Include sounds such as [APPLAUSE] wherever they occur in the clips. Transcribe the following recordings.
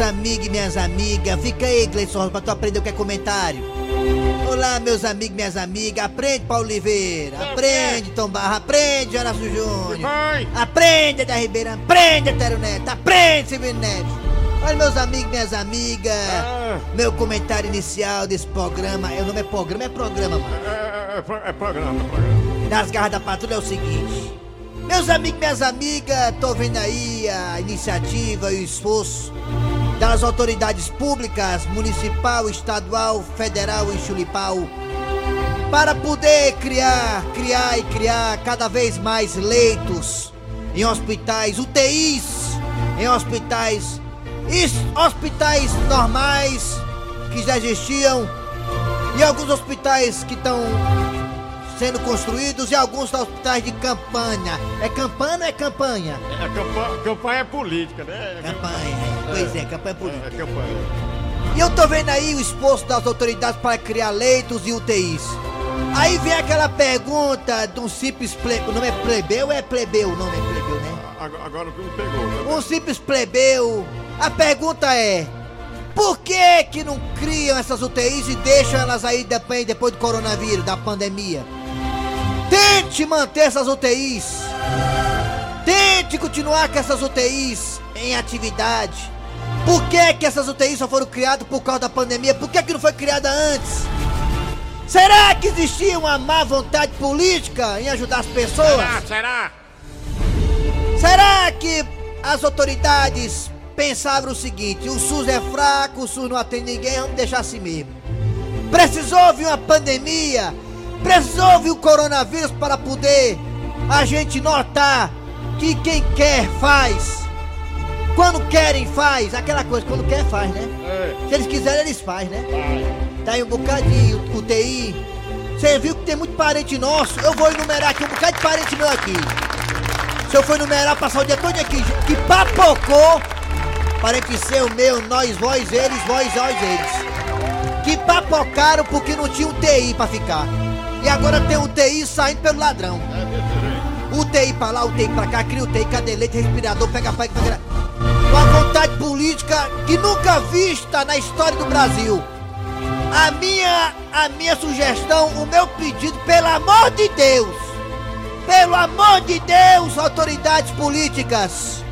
amigos e minhas amigas. Fica aí, Gleison pra tu aprender o que é comentário. Olá, meus amigos e minhas amigas. Aprende, Paulo Oliveira. Aprende, Tom Barra. Aprende, Horácio Júnior. Aprende, da Ribeira. Aprende, Tero Neto. Aprende, Silvio Neto. Olha, meus amigos e minhas amigas. Ah. Meu comentário inicial desse programa. é, O nome é programa, é programa, mano. É, é, pro- é programa, programa. nas garras da patrulha é o seguinte. Meus amigos e minhas amigas, tô vendo aí a iniciativa e o esforço das autoridades públicas, municipal, estadual, federal e chulipau, para poder criar, criar e criar cada vez mais leitos em hospitais, UTIs, em hospitais, is- hospitais normais que já existiam e alguns hospitais que estão sendo construídos e alguns hospitais de campanha. É campanha ou é campanha? É, campanha, campanha é política, né? Campanha, pois é, campanha É, política. é campanha. E eu tô vendo aí o esforço das autoridades para criar leitos e UTIs. Aí vem aquela pergunta de um simples plebeu. O nome é plebeu ou é plebeu? O nome é plebeu, né? Agora, agora o que me pegou. né? Um simples plebeu. A pergunta é: por que que não criam essas UTIs e deixam elas aí depois, depois do coronavírus, da pandemia? Tente manter essas UTIs. Tente continuar com essas UTIs em atividade. Por que que essas UTIs só foram criadas por causa da pandemia? Por que que não foi criada antes? Será que existia uma má vontade política em ajudar as pessoas? Será? Será? Será que as autoridades pensavam o seguinte: o SUS é fraco, o SUS não atende ninguém, vamos deixar assim mesmo? Precisou vir uma pandemia, precisou vir o coronavírus para poder a gente notar que quem quer faz. Quando querem faz, aquela coisa, quando quer faz, né? É. Se eles quiserem, eles faz, né? Vai. Tá aí um bocado de UTI. Você viu que tem muito parente nosso? Eu vou enumerar aqui um bocado de parente meu aqui. Se eu for enumerar, passar o dia todo aqui, que papocou. Parente seu, meu, nós, vós, eles, vós, nós, eles. Que papocaram porque não tinha UTI pra ficar. E agora tem UTI saindo pelo ladrão. É. UTI pra lá, UTI pra cá, cria UTI, cadê leite, respirador, pega pai, pega... Uma vontade política que nunca vista na história do Brasil. A minha, a minha sugestão, o meu pedido, pelo amor de Deus, pelo amor de Deus, autoridades políticas,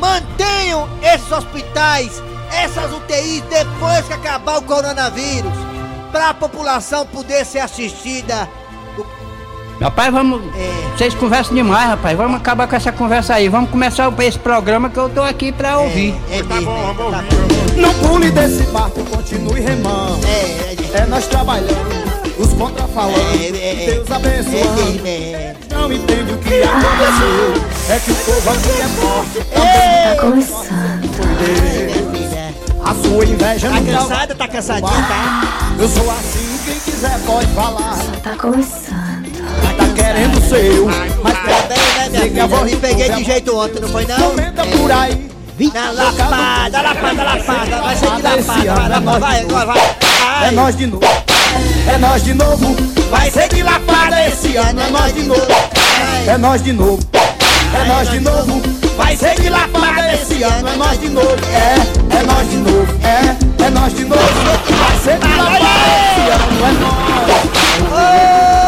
mantenham esses hospitais, essas UTIs depois que acabar o coronavírus, para a população poder ser assistida. Rapaz, vamos. É. Vocês conversam demais, rapaz. Vamos acabar com essa conversa aí. Vamos começar esse programa que eu tô aqui pra ouvir. É, é Tá mesmo, bom, é, vamos tá ouvir, ouvir. Não pule desse barco, continue remando. É, é, É nós trabalhando, os contrafalando. É, é, é. Deus abençoando. é, é, Não entende o que aconteceu. É que o povo aqui é forte. é. Tá começando. É, a sua inveja Tá não cansada? Tá cansadinha, tá? Eu sou assim, quem quiser pode falar. Tá começando. Seu. Mas bem, né, minha filha? Me do peguei é de jeito ontem, não foi não? comenta por aí. Na lapada, lapada, lapada. Vai ser de lapada, vai, vai, agora vai. É nós de novo. É nós de novo. Vai ser de lapada esse ano. É nós de novo. É nós de novo. É nós de novo. Vai ser de lapada esse ano. É nós de novo. É, é nós de novo. É, é nós de novo. Vai ser de lapada esse ano. É nós.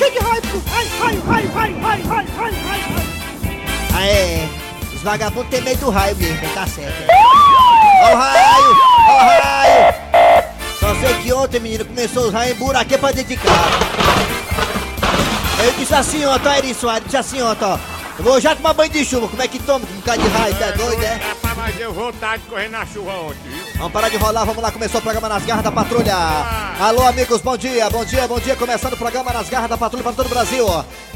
cheio de raiva. Ai, ai, ai, ai, ai, ai, ai, ai. Ah, é. Os vagabundos tem medo do raio mesmo, tá certo. É. Ó o raio, ó o raio. Só sei que ontem, menino, começou os raios em buraquê é pra dedicar. Eu disse assim, ó, tá, Eri Soares, disse assim, ó, tá. Eu vou já tomar banho de chuva, como é que toma? Com um bocado de raio, tá doido, é? Rapaz, deu vontade de correr na chuva ontem, viu? Vamos parar de rolar, vamos lá, começou o programa Nas Garras da Patrulha. Alô, amigos, bom dia, bom dia, bom dia. Começando o programa Nas Garras da Patrulha para todo o Brasil.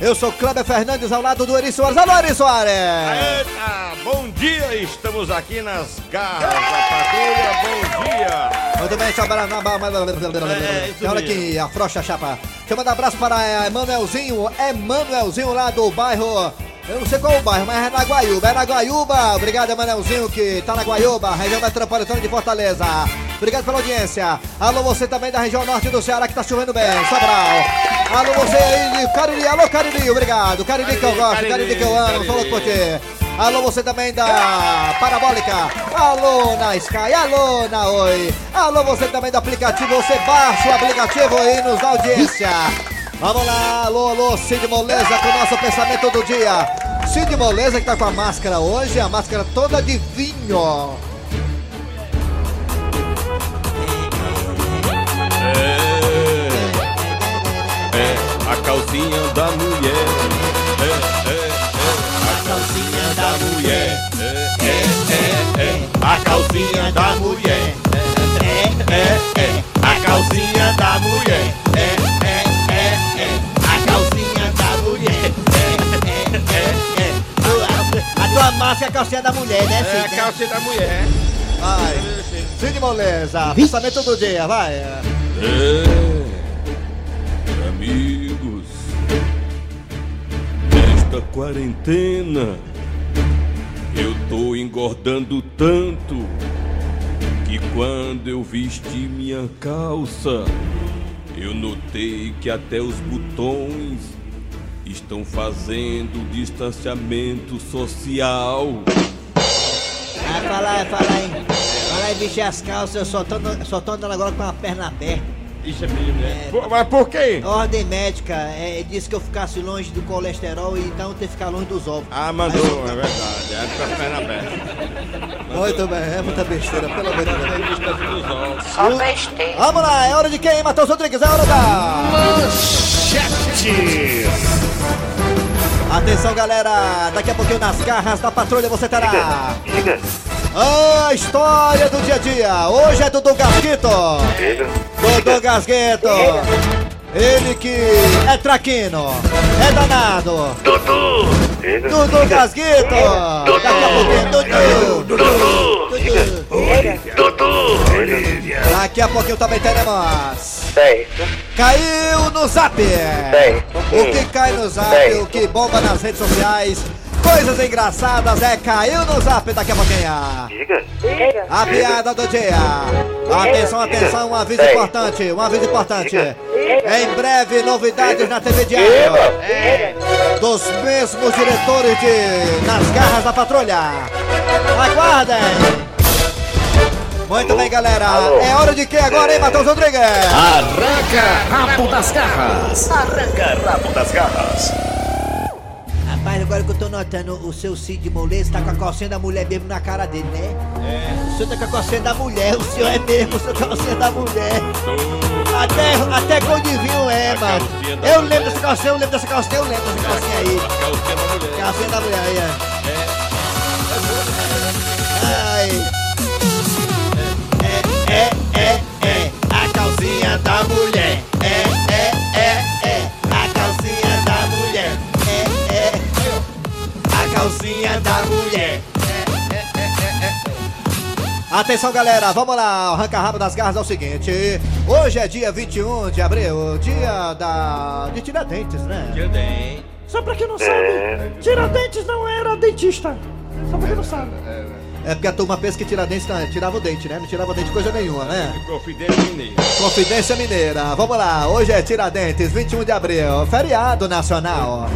Eu sou Kleber Fernandes, ao lado do Eri Soares. Alô, Eri Soares! Eita, bom dia, estamos aqui nas garras da patrulha, bom dia. Muito bem, tchau, bara- É, mesmo. aqui, afrouxa a chapa. Deixa eu mandar um abraço para Emanuelzinho, Emanuelzinho lá do bairro Eu não sei qual o bairro, mas é na Guaiúba. É na Guaiúba. Obrigado, Manelzinho, que tá na Guaiúba, região metropolitana de Fortaleza. Obrigado pela audiência. Alô, você também da região norte do Ceará, que tá chovendo bem. Sobral. Alô, você aí de Cariri. Alô, Cariri, obrigado. Cariri que eu gosto, Cariri que eu amo. Falou por ti. Alô, você também da Parabólica. Alô, na Sky. Alô, na Oi. Alô, você também do aplicativo. Você baixa o aplicativo e nos audiência. Vamos lá, alô, alô, Cid Moleza com o nosso pensamento do dia. Cid Moleza que tá com a máscara hoje, a máscara toda de vinho. É, é, a calcinha da mulher. É, é, é, a calcinha da mulher. É, é, é, é, a calcinha da mulher. É, é, é, a calcinha da mulher. A tua máscara é a calcinha da mulher, né, É a calcinha da mulher. Vai. Cid Moleza, pensamento do dia, vai. É, amigos, nesta quarentena eu tô engordando tanto que quando eu vesti minha calça eu notei que até os botões estão fazendo distanciamento social. Ah, fala aí, fala aí. Fala aí, vestir as calças, eu só tô, andando- só tô andando agora com a perna aberta. Isso é mesmo, né? Por- Mas por quê? Ordem médica é, disse que eu ficasse longe do colesterol e então eu ter que ficar longe dos ovos. Ah, mandou, é verdade. É com a perna aberta. Muito bem, é muita besteira, pelo amor de Deus. Só besteira. Vamos lá, é hora de quem, Matheus Rodrigues? É hora da... Atenção, galera! Daqui a pouquinho nas garras da patrulha você terá... A história do dia a dia. Hoje é Dudu Gasguito. Dudu Gasguito. Ele que é traquino, é danado. Dudu. Dudu Gasguito. Daqui a pouquinho, Dudu. Dudu. Daqui a pouquinho também teremos. Caiu no zap! O que cai no zap, o que bomba nas redes sociais, coisas engraçadas é caiu no zap daqui a pouquinho. A piada do dia. Atenção, atenção, um aviso importante, um aviso importante. Em breve, novidades na TV Diário. Dos mesmos diretores de Nas Garras da Patrulha. Aguardem! Muito bem, galera. É hora de quem agora, hein, Matheus Rodrigues? Arranca rabo das garras. Arranca rabo das garras. Rapaz, agora que eu tô notando, o seu Cid Moleza tá com a calcinha da mulher mesmo na cara dele, né? É. O senhor tá com a calcinha da mulher, o senhor é mesmo, o senhor tá com a calcinha da mulher. Até, até gol de vinho é, A mano. Eu lembro dessa calcinha, eu lembro dessa calcinha, eu lembro dessa calcinha aí. A calcinha da mulher. Calcinha da mulher aí, ó. Calcinha da mulher. É, é, é, é, a calcinha da mulher. É, é, a calcinha da mulher. Atenção galera, vamos lá, o arranca rabo das garras é o seguinte Hoje é dia 21 de abril, dia da... de Tiradentes, né? Tiradentes. Só pra quem não sabe, Tiradentes não era dentista. Só pra quem não sabe. É porque a turma pensa que Tiradentes tá- tirava o dente, né? Não tirava dente coisa nenhuma, né? Confidência mineira. Confidência Mineira, vamos lá, hoje é Tiradentes, 21 de abril, feriado nacional.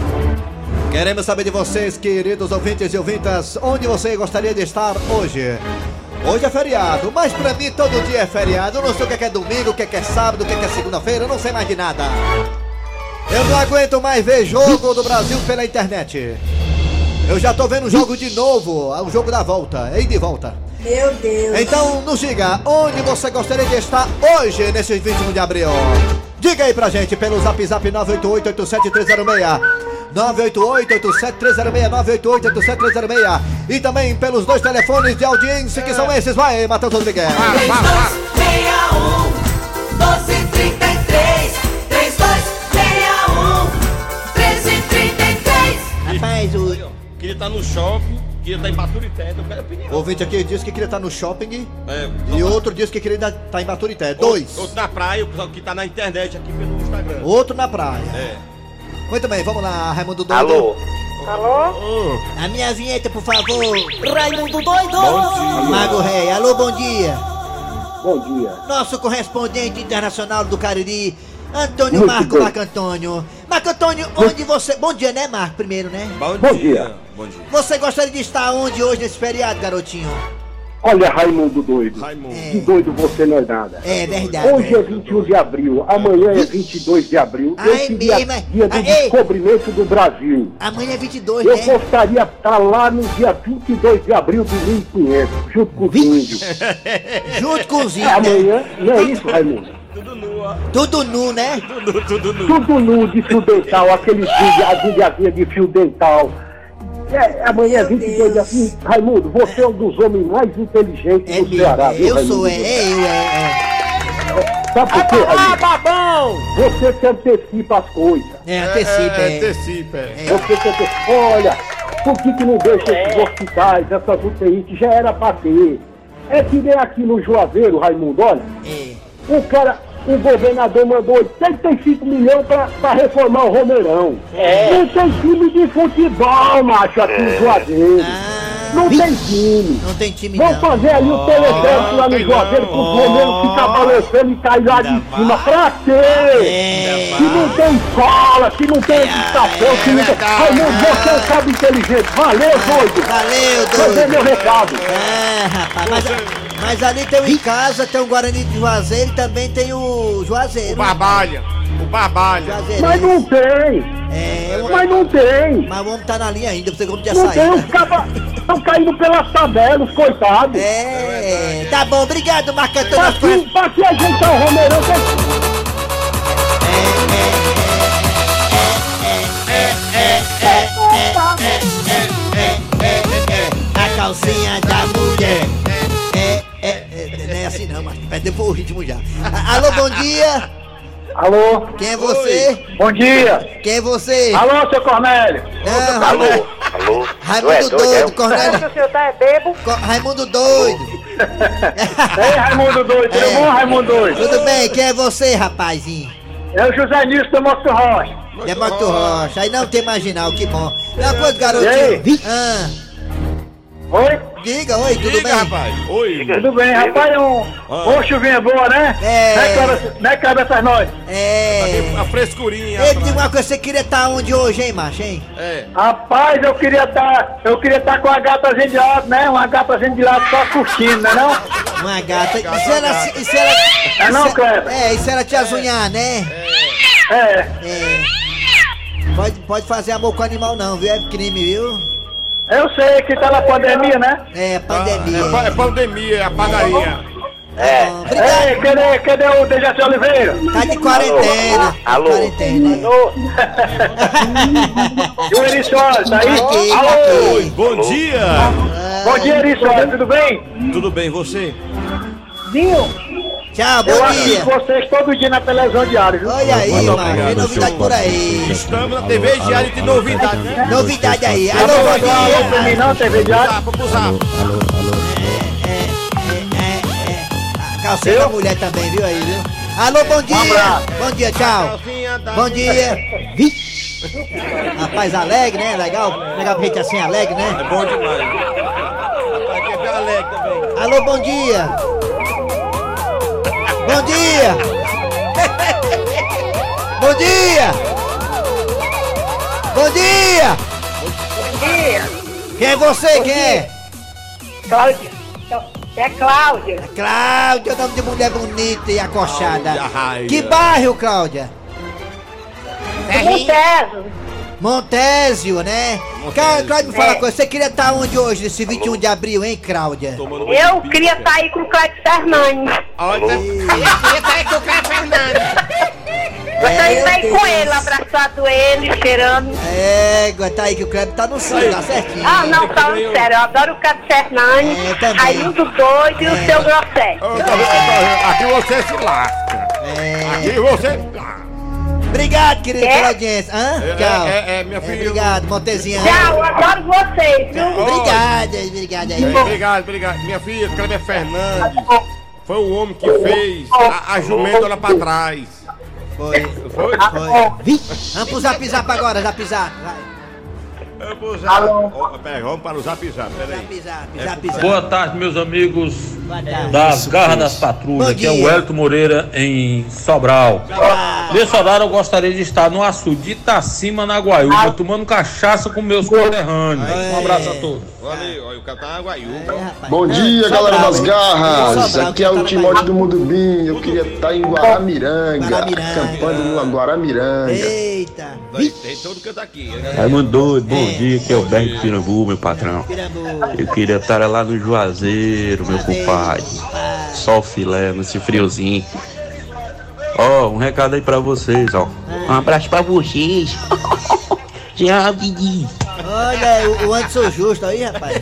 Queremos saber de vocês, queridos ouvintes e ouvintas, onde você gostaria de estar hoje. Hoje é feriado, mas pra mim todo dia é feriado. Eu não sei o que é, é domingo, o que é, é sábado, o que é, que é segunda-feira, eu não sei mais de nada. Eu não aguento mais ver jogo do Brasil pela internet. Eu já tô vendo o jogo de novo, o jogo da volta, e de volta. Meu Deus. Então nos diga onde você gostaria de estar hoje, nesse 21 de abril. Diga aí pra gente pelo zap zap 988-87306. 988-87306, 988-87306. E também pelos dois telefones de audiência que são esses. Vai, Matheus Rodrigues. 3261 1233 3261 1333 Rapaz, o Queria estar no shopping, queria estar em Baturité, eu quero opinião. ouvinte aqui disse que queria estar no shopping É, e outro disse que queria estar em Baturité. Dois. Outro na praia, o pessoal que tá na internet aqui pelo Instagram. Outro na praia. É. Muito bem, vamos lá, Raimundo Doido. Alô? Alô? A minha vinheta, por favor. Raimundo doido! Bom dia. Mago Rei, alô, bom dia. Bom dia. Nosso correspondente internacional do Cariri, Antônio Muito Marco. Marco Antônio. Marco Antônio, onde você. Bom dia, né, Marco? Primeiro, né? Bom, Bom dia. Bom dia. Você gostaria de estar onde hoje nesse feriado, garotinho? Olha, Raimundo doido. Raimundo. Que doido você não é nada. É verdade. Hoje é 21 de abril, amanhã é 22 de abril. Ah, Esse é dia, mesmo, é? dia do Ah, ei. descobrimento do Brasil. Amanhã é 22, Eu né? gostaria de estar lá no dia 22 de abril de 1500, junto com os índios. Junto com os índios? Amanhã, não é isso, Raimundo? Tudo nu, né? Tudo, tudo nu. Tudo nu de fio dental, vídeos, as indiazinhas de fio dental. É, amanhã é 22 de abril. Raimundo, você é um dos homens mais inteligentes É do Ceará. mesmo. viu, Eu Raimundo? sou, é, é eu, é. é. Sabe por quê, Raimundo? babão! Você se antecipa as coisas. É, antecipa, É, é. antecipa, é. Você se antecipa. Olha, por que, que não deixa esses hospitais, essas UTIs que já era pra ter? É que nem aqui no Juazeiro, Raimundo, olha. É. O cara, o governador mandou 85 milhões pra, pra reformar o Romeirão. Não tem time de futebol, macho, aqui no Juazeiro. Ah, Não tem time. não tem time Vamos fazer ali o teleférico lá no Juazeiro pro Romero ficar balançando e cair lá de cima. Pra quê? É. Que não tem escola, que não tem educação, que não tem... Raimundo, você é um cara inteligente. Valeu, doido. Valeu, Fazer meu doido. recado. É, rapaz, mas, mas ali tem o em casa, tem o Guarani de Juazeiro e também tem o Juazeiro. O Barbalha. O Barbalha. Juazeiro. Mas não tem. É, Mas não tem. mas o homem tá na linha ainda, você como já Não tem, saiu. os cabas estão caindo pelas tabelas, coitados. É, tá bom, obrigado, Marco Antônio. Pra que, pra que ajeitar o Romeirão? Tem- A calcinha da mulher. Perdeu o ritmo já. Alô, bom dia. Alô? Quem é você? Bom dia. Quem é você? Alô, seu Cornélio? Não, Alô, Raimundo, alô. Raimundo doido, Cornélio. O senhor tá é bebo? Co- Raimundo doido. [LAUGHS] Ei, Raimundo doido, tudo É. bom, Raimundo doido? Tudo bem, quem é você, rapazinho? É o José Nilson do Moto Rocha. É Moto Rocha, aí não tem marginal, que bom. Não, coisa, E garotinho. aí? Ah, Oi? diga, oi, tudo Diga, bem? rapaz. Oi. Tudo bem, rapaz, um, Ah. uma chuvinha boa, né? É. Né, cabeça, né, cabeças nós? É. A frescurinha. Ei, diga uma coisa, você queria estar onde hoje, hein, macho, hein? É. Rapaz, eu queria estar, eu ququeria estar com a gatazinha de lado, né? Uma gatazinha de lado só curtindo, né não? Uma gata. E se ela. E se ela É não, Kleber? É, e se ela te azunhar, né? É. É. Pode, pode fazer amor com animal, não, viu? É crime, viu? Eu sei que tá na pandemia, né? É, pandemia. É, pa- é pandemia, é a padaria. É. Obrigado. Ei, cadê, cadê o Dejaci Oliveira? Tá de quarentena. Alô. De quarentena. Alô? [LAUGHS] e o Eriçório, tá aí? Aqui, Alô? aqui. Bom dia. Bom dia, Eriçório, tudo bem? Tudo bem, você? Tchau, Eu bom assisto dia. vocês todo dia na televisão diária, viu? Olha aí, Muito mano. Tem novidade por aí. Estamos na TV Diário de novidade, né? Novidade aí. Alô, bom mandou alô pra mim dia. não, TV diária? Zap, pro zap. É, é. A calcinha da mulher também, viu aí, viu? Alô, bom dia. Bom dia, tchau. Bom dia. Rapaz alegre, né? Legal. Legal pra gente assim alegre, É né? bom demais. Rapaz, quer ver alegre também. Alô, bom dia. [LAUGHS] Bom dia. Bom dia. Bom dia. Quem é você? Quem é? Cláudia. É Cláudia. Cláudia, nome de mulher bonita e acochada. Cláudia. Que bairro, Cláudia? Monteso. Montésio, né? Cara, Cláudia, me fala É. uma coisa. Você queria estar onde hoje, nesse 21 de abril, hein, Cláudia? Eu queria sair com o Cláudio Fernandes. Olha, Gostaria de É, sair Deus. com ele, abraçado ele, cheirando. É, tá aí que o Kleber tá no sul, tá certinho. Ah, não, falando sério, eu adoro o Cláudio Fernandes, É, também. Raimundo Doido e o É. seu Grosset. Tá tá? Aqui você se lasca. É. Aqui você. Obrigado, querido, É? pela audiência. Hã? É, Tchau. é, é, minha filha. Obrigado, Montezinha. Tchau, eu adoro vocês, viu? Obrigado, obrigado aí. É, Obrigado, obrigado. Minha filha, Kleber Fernandes, foi o homem que fez a, a jumenta lá pra trás. Foi, Foi? foi. Vi? Vamos pro zap zap agora, zap zap. Vai. Usar. Ó, pera, vamos para o zap zap, peraí. Zap, zap, É zap. Boa tarde, meus amigos tarde. das Garras das Patrulhas. Aqui é o Elton Moreira em Sobral. Ah, Nesse horário eu gostaria de estar no açude de Itacima, na Guaiúba, tomando cachaça com meus conterrâneos. Um abraço a todos. Aí, olha, o cara tá é. Bom dia, Sobral, galera das garras. Aqui é o tá Timóteo no do Mudubim. Eu queria estar em Guaramiranga, Guaramiranga. acampando no Guaramiranga. Eita. Vai, Tem todo canto aqui. né? Raimundo doido, bom É. dia, que é o Berg Pirambu, meu patrão. Eu queria estar lá no Juazeiro, meu compadre. Só o filé, nesse friozinho. Ó, um recado aí pra vocês, ó. Um abraço pra vocês. [LAUGHS] Tchau, Didi. Olha o, o Anderson Justo aí, rapaz.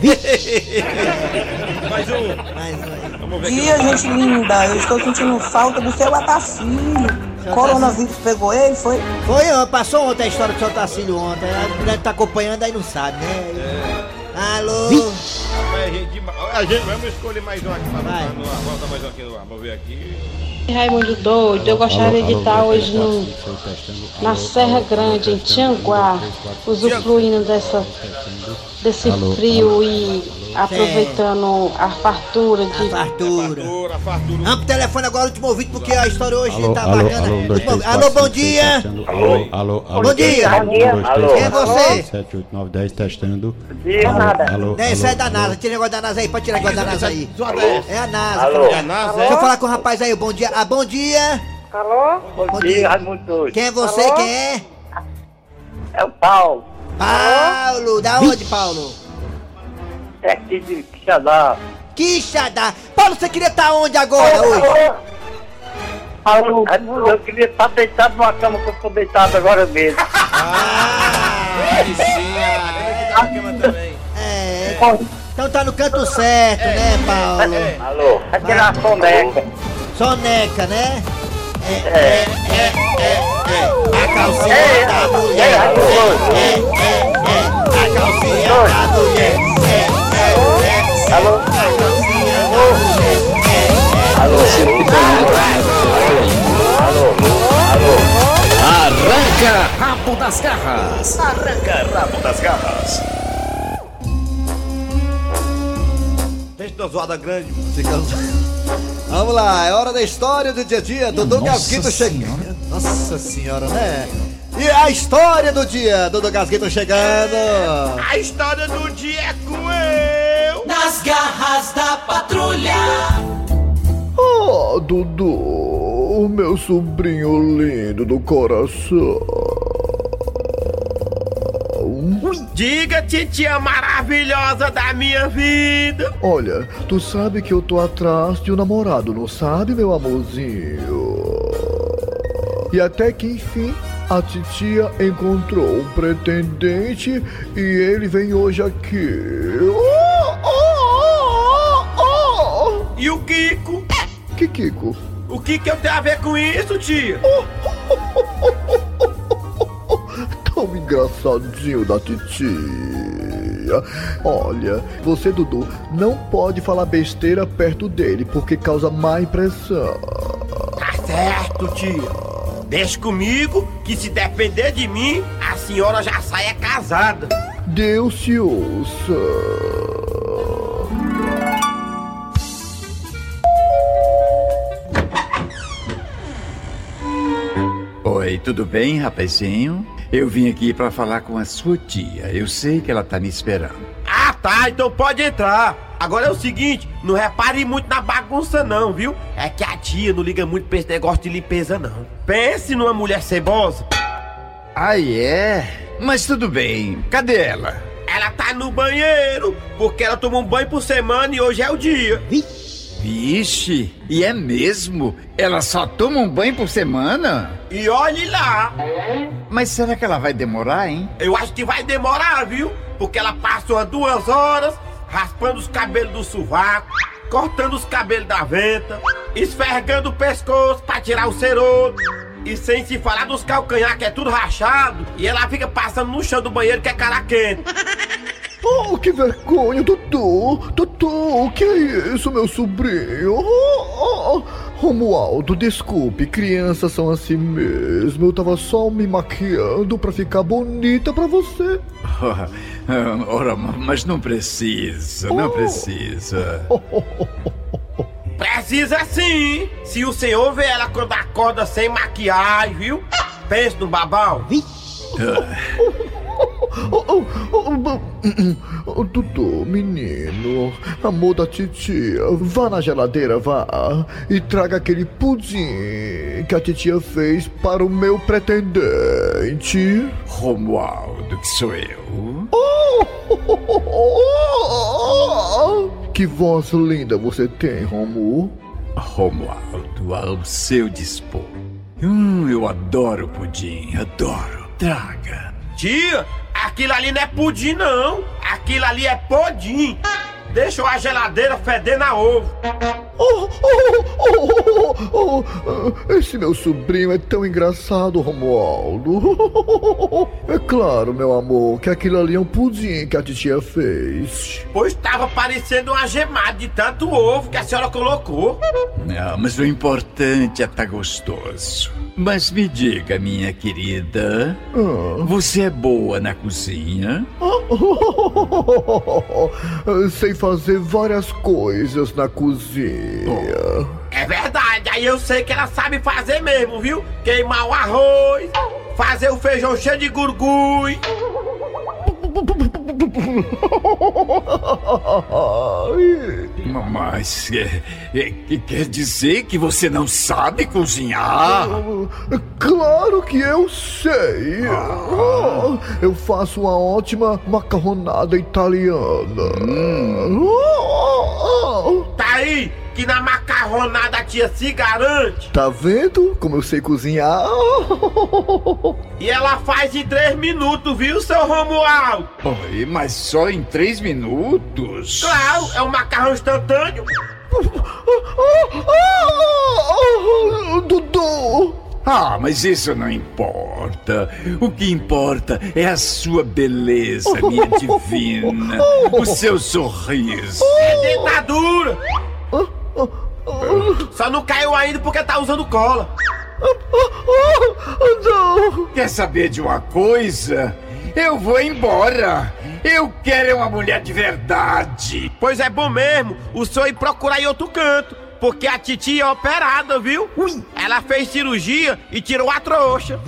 Mais um. Mais um aí. Vamos ver aqui. Dia, gente linda, eu estou sentindo falta do seu Atacílio. Coronavírus pegou ele, foi? Foi, passou ontem a história do seu Tacílio ontem. A mulher tá acompanhando aí não sabe, né? Alô? Vai, gente, a gente vamos escolher mais um aqui pra Vai. botar no ar. Bota mais um aqui no ar. Vamos ver aqui. Raimundo doido, eu gostaria de estar hoje no, na Serra Grande, em Tianguá, usufruindo dessa, desse frio e aproveitando a fartura A de. fartura. Fartura, fartura. Vamos pro telefone agora, último ouvido, porque a história hoje Alô, tá alô, bacana. alô, dois, três, alô, bom dia. Alô, alô, alô. Bom dia. Quem é você? cinco, sete, oito, nove, dez, testando. Dia nada. Alô, Né, isso é da NASA. Tira o negócio da NASA aí, pode o negócio da NASA aí. É a NASA. Alô. É a NASA, Deixa eu é? falar com o rapaz aí, bom dia. Ah, bom dia. Alô? Bom, Bom dia. Raimundo Doido. Quem é você? Alô? Quem é? É o Paulo. Paulo. Da onde, Paulo? É aqui de Quixadá. Quixadá. Paulo, você queria estar onde agora, hoje? Raimundo, eu queria estar deitado numa cama que eu tô deitado agora mesmo. Ah, aí sim. Ah, que cama também. É. Então tá no canto certo, né, Paulo? Alô? Aqui na soneca. Soneca, né? É, é, é, é, é. A calcinha É, da mulher. é, É, é, é, é. A calcinha da mulher. É, é, é. Alô? A calcinha da mulher. Arranca rabo das garras. Arranca rabo das garras. Da zoada grande. Ficamos- [LAUGHS] Vamos lá, é hora da história do dia a dia. Dudu Gasguito chegando. Nossa senhora, né? E a história do dia, Dudu Gasguito chegando. A história do dia é com eu. Nas garras da patrulha. Ah, Dudu, meu sobrinho lindo do coração. Diga, titia maravilhosa da minha vida. Olha, tu sabe que eu tô atrás de um namorado, não sabe, meu amorzinho? E até que enfim, a titia encontrou um pretendente e ele vem hoje aqui. Oh, oh, oh, oh. E o Kiko? Que Kiko? O que que eu tenho a ver com isso, tia? Engraçadinho da titia. Olha, você, Dudu, não pode falar besteira perto dele, porque causa má impressão. Tá certo, tia. Deixa comigo que se depender de mim, a senhora já sai é casada. Deus te ouça. Oi, tudo bem, rapazinho? Eu vim aqui pra falar com a sua tia. Eu sei que ela tá me esperando. Ah, tá, então pode entrar. Agora é o seguinte, não repare muito na bagunça não, viu? É que a tia não liga muito pra esse negócio de limpeza não. Pense numa mulher cebosa. Ah, é? Mas tudo bem. Cadê ela? Ela tá no banheiro, porque ela toma um banho por semana e hoje é o dia. Vixe, e é mesmo? Ela só toma um banho por semana? E olhe lá. Mas será que ela vai demorar, hein? Eu acho que vai demorar, viu? Porque ela passa umas duas horas raspando os cabelos do sovaco, cortando os cabelos da venta, esfregando o pescoço pra tirar o ceroto. E sem se falar dos calcanhar, que é tudo rachado, e ela fica passando no chão do banheiro que é cara quente. Oh, que vergonha, Dudu! Dudu, o que é isso, meu sobrinho? Oh, oh, Romualdo, desculpe, crianças são assim mesmo. Eu tava só me maquiando pra ficar bonita pra você. [LAUGHS] Ora, mas não precisa, não precisa. [LAUGHS] Precisa sim! Se o senhor vê ela quando acorda sem maquiagem, viu? Pensa no babau. [LAUGHS] Oh, oh, oh, oh, oh, Dudu, menino, amor da titia, vá na geladeira, vá, e traga aquele pudim que a titia fez para o meu pretendente. Romualdo, que sou eu. Oh, oh, oh, oh, que voz linda você tem, Romu. Romualdo, ao seu dispor. Hum, eu adoro pudim, adoro. Traga. Tia, aquilo ali não é pudim não. Aquilo ali é pudim. Deixou a geladeira fedendo a ovo. Oh, oh, oh, esse meu sobrinho é tão engraçado, Romualdo. [LAUGHS] É claro, meu amor, que aquilo ali é um pudim que a titia fez. Pois estava parecendo uma gemada de tanto ovo que a senhora colocou. Não, mas o importante é estar gostoso. Mas me diga, minha querida, Ah. você é boa na cozinha? [LAUGHS] Sei fazer várias coisas na cozinha. É verdade, aí eu sei que ela sabe fazer mesmo, viu? Queimar o arroz, fazer o feijão cheio de gurgui. [LAUGHS] Mas é, é, que quer dizer que você não sabe cozinhar? Claro que eu sei. Ah, Eu faço uma ótima macarronada italiana. Tá aí, que na macarronada a tia se garante. Tá vendo como eu sei cozinhar? [LAUGHS] E ela faz em três minutos, viu, seu Romualdo? Oi, mas só em três minutos? Claro, é um macarrão instantâneo. [LAUGHS] Dudu! Ah, mas isso não importa. O que importa é a sua beleza, minha divina. [LAUGHS] O seu sorriso. É dentadura. Só não caiu ainda porque tá usando cola. Quer saber de uma coisa? Eu vou embora. Eu quero é uma mulher de verdade. Pois é bom mesmo o senhor ir procurar em outro canto. Porque a titia é operada, viu? Ela fez cirurgia e tirou a trouxa.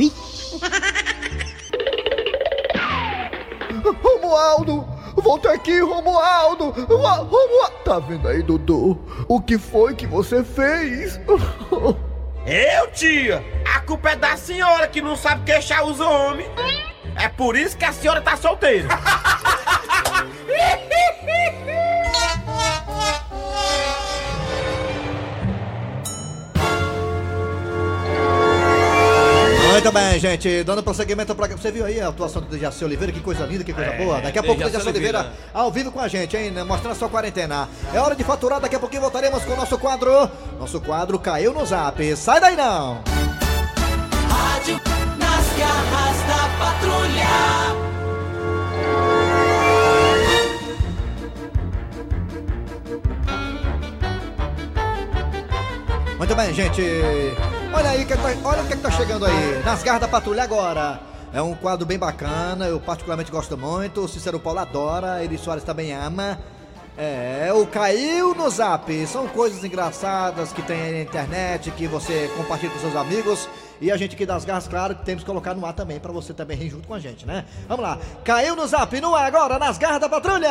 Romualdo! Volta aqui, Romualdo! Romualdo! Tá vendo aí, Dudu? O que foi que você fez? [LAUGHS] Eu, tia? A culpa é da senhora que não sabe queixar os homens. É por isso que a senhora tá solteira. [LAUGHS] Muito bem, gente. Dando prosseguimento para Você viu aí a atuação do Dejaci Oliveira? Que coisa linda, que coisa É, boa. Daqui a pouco o Oliveira Oliveira. ao vivo com a gente, hein? Mostrando a sua quarentena. É hora de faturar. Daqui a pouquinho voltaremos com o nosso quadro. Nosso quadro caiu no zap. Sai daí não! Rádio nas garras da patrulha. Muito bem, gente. Olha aí, que tá- olha o que, que tá chegando aí. Nas garras da patrulha agora. É um quadro bem bacana, eu particularmente gosto muito. O Cícero Paulo adora, Eri Soares também ama. É, o Caiu no Zap. São coisas engraçadas que tem aí na internet, que você compartilha com seus amigos. E a gente aqui das garras, claro, temos que colocar no ar também, pra você também rir junto com a gente, né? Vamos lá. Caiu no Zap, no ar agora, nas garras da patrulha.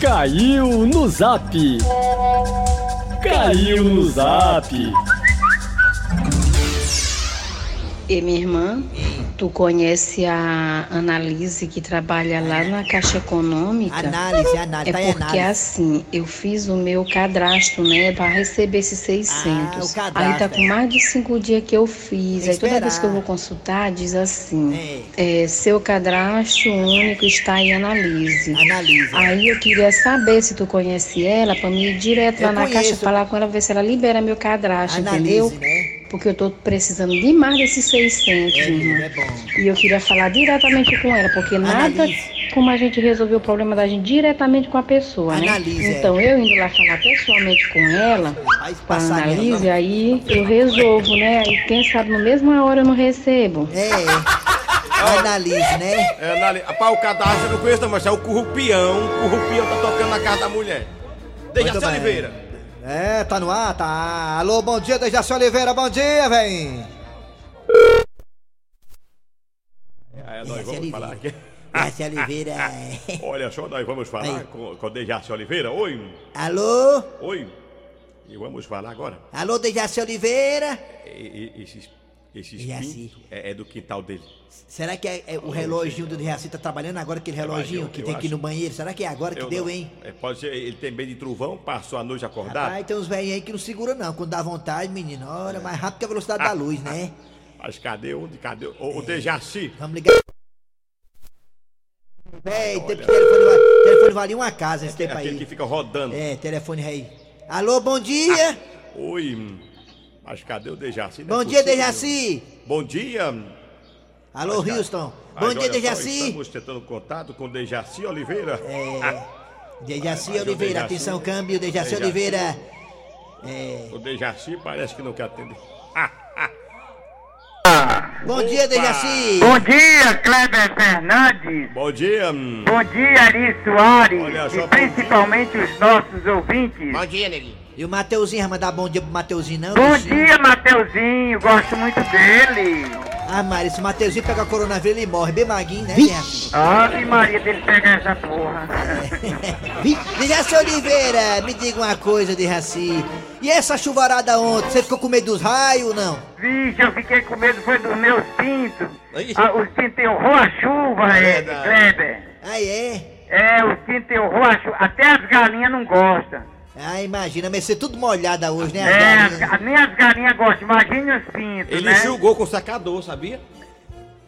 Caiu no zap. Caiu no zap. E minha irmã, tu conhece a Analise que trabalha lá na Caixa Econômica? Análise, análise, É porque assim, eu fiz o meu cadastro, né, para receber esses 600. Ah, aí tá com é. mais de cinco dias que eu fiz. Aí toda vez que eu vou consultar, diz assim: é, seu cadastro único está em Analise. Analise. Aí eu queria saber se tu conhece ela, para me ir direto lá Eu na conheço. Caixa falar com ela, ver se ela libera meu cadastro, Analise, entendeu? né? Porque eu tô precisando demais desses 600, É, irmã. é bom. E eu queria falar diretamente com ela, porque nada, Analise. como a gente resolver o problema da gente diretamente com a pessoa, né? Analise, é. Então eu indo lá falar pessoalmente com ela, com a Analise, aí eu resolvo, né? E quem sabe na mesma hora eu não recebo. É, analise, né? É, anali... Rapaz, o cadastro eu não conheço não, mas é o currupião. O currupião tá tocando na casa da mulher. Bem. Oliveira. É, tá no ar, tá. Alô, bom dia, Dejaci Oliveira, bom dia, vem. É, nós vamos falar aqui. [LAUGHS] Dejaci Oliveira. Olha só, nós vamos falar Aí. com, com o Dejaci Oliveira. Oi. Alô? Oi. E vamos falar agora. Alô, Dejaci Oliveira? E- e- Esses, esses Dejaci. pintos é, é do quintal dele. Será que é, é o reloginho do Dejaci tá trabalhando agora, aquele reloginho eu- que eu tem aqui acho. no banheiro? Será que é agora que Eu deu, não- hein? É, pode ser, ele tem medo de trovão, passou a noite acordado. Rapaz, tem uns velhinhos aí que não segura não, quando dá vontade, menino. Olha, mais rápido que a velocidade da luz, né? Mas cadê onde? Cadê? O, o Dejaci. Vamos ligar. Véi, tem telefone, telefone valia uma casa esse tempo Aquele aí. que fica rodando. É, telefone aí. Alô, bom dia! Oi. Hum, Mas cadê o Dejaci? Não Bom é dia, possível. Dejaci! Bom dia. Alô, Mas, Houston! Bom dia, olha só, Dejaci! Estamos tentando contato com Dejaci Oliveira. É. Dejaci Mas Oliveira, Dejaci- atenção, câmbio, Dejaci Dejaci- Oliveira. É. O Dejaci parece que não quer atender. Bom dia, Dejaci! Bom dia, Kleber Fernandes. Bom dia. Bom dia, Ari Soares. Olha e bom principalmente os nossos ouvintes. Bom dia, Neguinho. E o Mateuzinho, vai mandar bom dia pro Mateuzinho, não? Bom bichinho? dia, Mateuzinho. Gosto muito dele. Ah, Mari, se o Mateuzinho pegar coronavírus, ele morre bem maguinho, né, Dejaci? Ave Maria dele pegar essa porra. [LAUGHS] Dejaci Oliveira, me diga uma coisa, Dejaci. E essa chuvarada ontem, você ficou com medo dos raios ou não? Vixe, eu fiquei com medo, foi dos meus pintos. Ah, os pintos errou a chuva, é. Kleber. Ah, é? É, os pintos errou a chuva. Até as galinhas não gostam. Ah, imagina, mas ser tudo molhada hoje, né? as É, as nem as galinhas gostam. Imagine os pintos, Ele né? julgou com o sacador, sabia?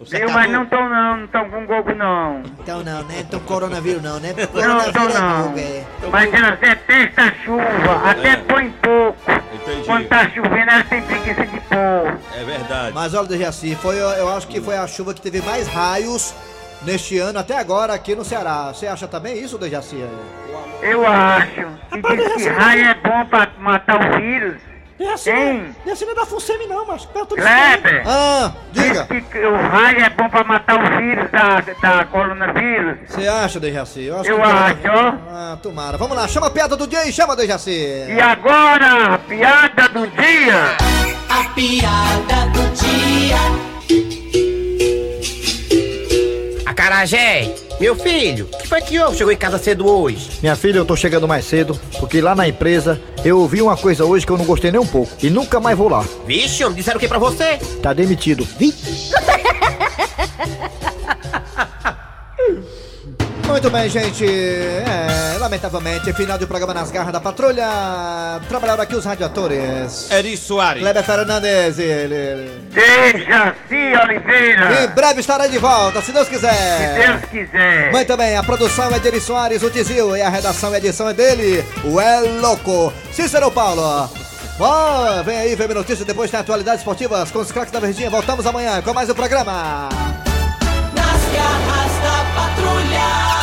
O Viu, mas não tão não, não tão com gogo não. Então não, né? Então coronavírus não, né? Não, Coronavírus então é não. fogo, é. Mas elas detestam a chuva, até põe pouco. Entendi. Quando tá chovendo, elas têm preguiça de pôr. É verdade. Mas olha, Dejaci, foi, eu, eu acho que foi a chuva que teve mais raios neste ano até agora aqui no Ceará. Você acha também isso, Dejaci? Eu acho. E diz que raio é bom pra matar o vírus. Hein? Esse não é da Funsemi não, mas perto Kleber! Ah, diga. Que o raio é bom pra matar o vírus da, da coronavírus. Você acha, Dejaci? Eu acho. Eu acho, ó. Ah, tomara. Vamos lá, chama a piada do dia e chama, Dejaci. E agora, a piada do dia. A piada do dia. Acarajé, meu filho, o que foi que houve? Chegou em casa cedo hoje. Minha filha, eu tô chegando mais cedo, porque lá na empresa eu ouvi uma coisa hoje que eu não gostei nem um pouco. E nunca mais vou lá. Vixe, homem, disseram o que pra você? Tá demitido. Muito bem, gente. É, lamentavelmente, final de programa nas garras da patrulha. Trabalharam aqui os radiadores. Eri Soares. Kleber Fernandes. Ele... Dejaci Oliveira. Em breve estará de volta, se Deus quiser. Se Deus quiser. Muito bem, a produção é de Eri Soares, o Tizil, e a redação e edição é dele, o É Louco, Cícero Paulo. Ó, vem aí, vem a notícia, depois tem atualidades esportivas com os craques da Verdinha. Voltamos amanhã com mais um programa. Nas garras da patrulha.